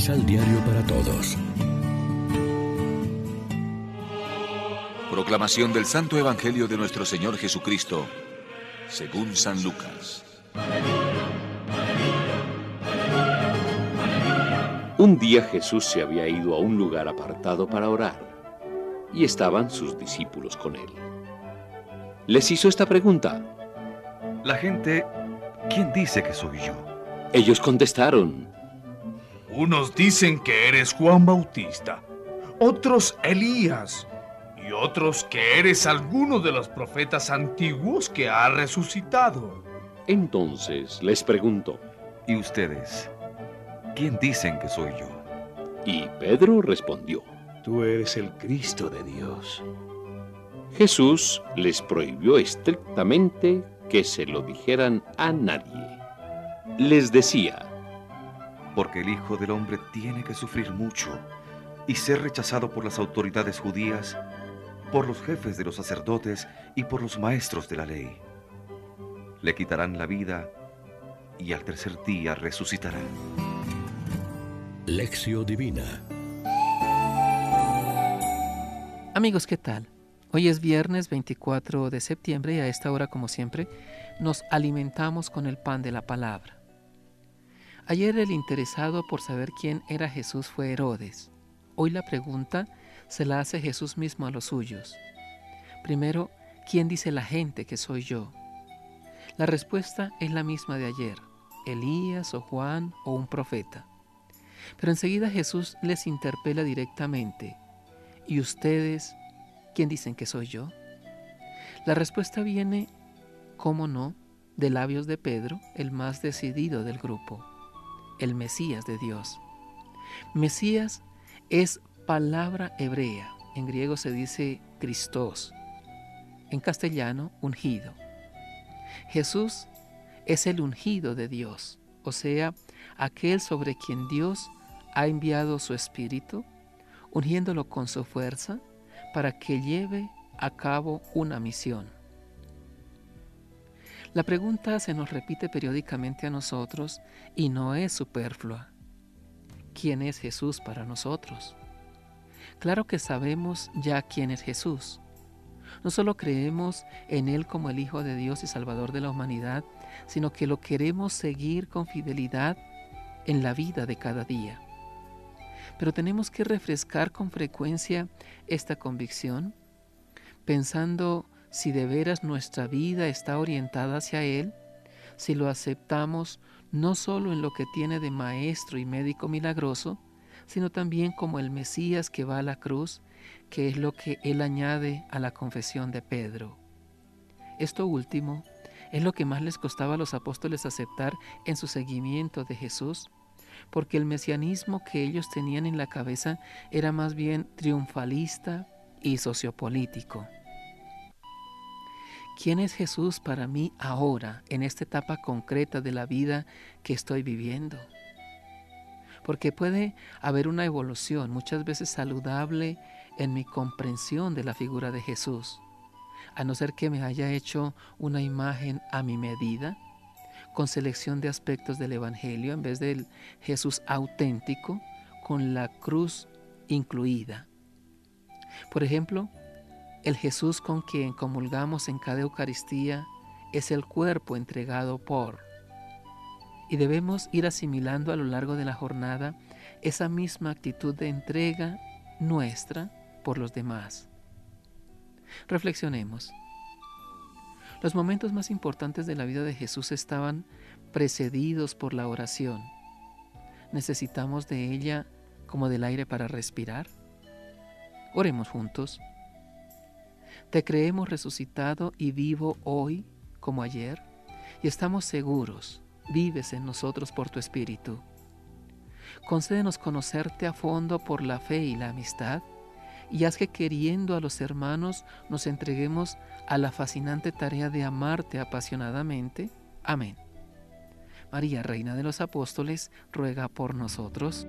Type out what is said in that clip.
Misal Diario para Todos. Proclamación del Santo Evangelio de nuestro Señor Jesucristo, según San Lucas. Un día Jesús se había ido a un lugar apartado para orar, y estaban sus discípulos con él. Les hizo esta pregunta. La gente, ¿quién dice que soy yo? Ellos contestaron. Unos dicen que eres Juan Bautista, otros Elías, y otros que eres alguno de los profetas antiguos que ha resucitado. Entonces les preguntó. ¿Y ustedes? ¿Quién dicen que soy yo? Y Pedro respondió, Tú eres el Cristo de Dios. Jesús les prohibió estrictamente que se lo dijeran a nadie. Les decía, Porque el Hijo del Hombre tiene que sufrir mucho y ser rechazado por las autoridades judías, por los jefes de los sacerdotes y por los maestros de la ley. Le quitarán la vida y al tercer día resucitará. Lección Divina. Amigos, ¿qué tal? Hoy es viernes 24 de septiembre y a esta hora, como siempre, nos alimentamos con el pan de la palabra. Ayer el interesado por saber quién era Jesús fue Herodes. Hoy la pregunta se la hace Jesús mismo a los suyos. Primero, ¿quién dice la gente que soy yo? La respuesta es la misma de ayer, Elías o Juan o un profeta. Pero enseguida Jesús les interpela directamente. ¿Y ustedes quién dicen que soy yo? La respuesta viene, cómo no, de labios de Pedro, el más decidido del grupo, el Mesías de Dios. Mesías es palabra hebrea. En griego se dice Christos. En castellano, ungido. Jesús es el ungido de Dios, o sea, aquel sobre quien Dios ha enviado su Espíritu, ungiéndolo con su fuerza para que lleve a cabo una misión. La pregunta se nos repite periódicamente a nosotros y no es superflua. ¿Quién es Jesús para nosotros? Claro que sabemos ya quién es Jesús. No solo creemos en Él como el Hijo de Dios y Salvador de la humanidad, sino que lo queremos seguir con fidelidad en la vida de cada día. Pero tenemos que refrescar con frecuencia esta convicción, pensando si de veras nuestra vida está orientada hacia Él, si lo aceptamos no solo en lo que tiene de maestro y médico milagroso, sino también como el Mesías que va a la cruz, que es lo que Él añade a la confesión de Pedro. Esto último es lo que más les costaba a los apóstoles aceptar en su seguimiento de Jesús, porque el mesianismo que ellos tenían en la cabeza era más bien triunfalista y sociopolítico. ¿Quién es Jesús para mí ahora, en esta etapa concreta de la vida que estoy viviendo? Porque puede haber una evolución, muchas veces saludable, en mi comprensión de la figura de Jesús, a no ser que me haya hecho una imagen a mi medida, con selección de aspectos del Evangelio en vez del Jesús auténtico, con la cruz incluida. Por ejemplo, el Jesús con quien comulgamos en cada Eucaristía es el cuerpo entregado por. Y debemos ir asimilando a lo largo de la jornada esa misma actitud de entrega nuestra por los demás. Reflexionemos. Los momentos más importantes de la vida de Jesús estaban precedidos por la oración. ¿Necesitamos de ella como del aire para respirar? Oremos juntos. Te creemos resucitado y vivo hoy como ayer y estamos seguros, vives en nosotros por tu Espíritu. Concédenos conocerte a fondo por la fe y la amistad y haz que queriendo a los hermanos nos entreguemos a la fascinante tarea de amarte apasionadamente. Amén. María, Reina de los Apóstoles, ruega por nosotros.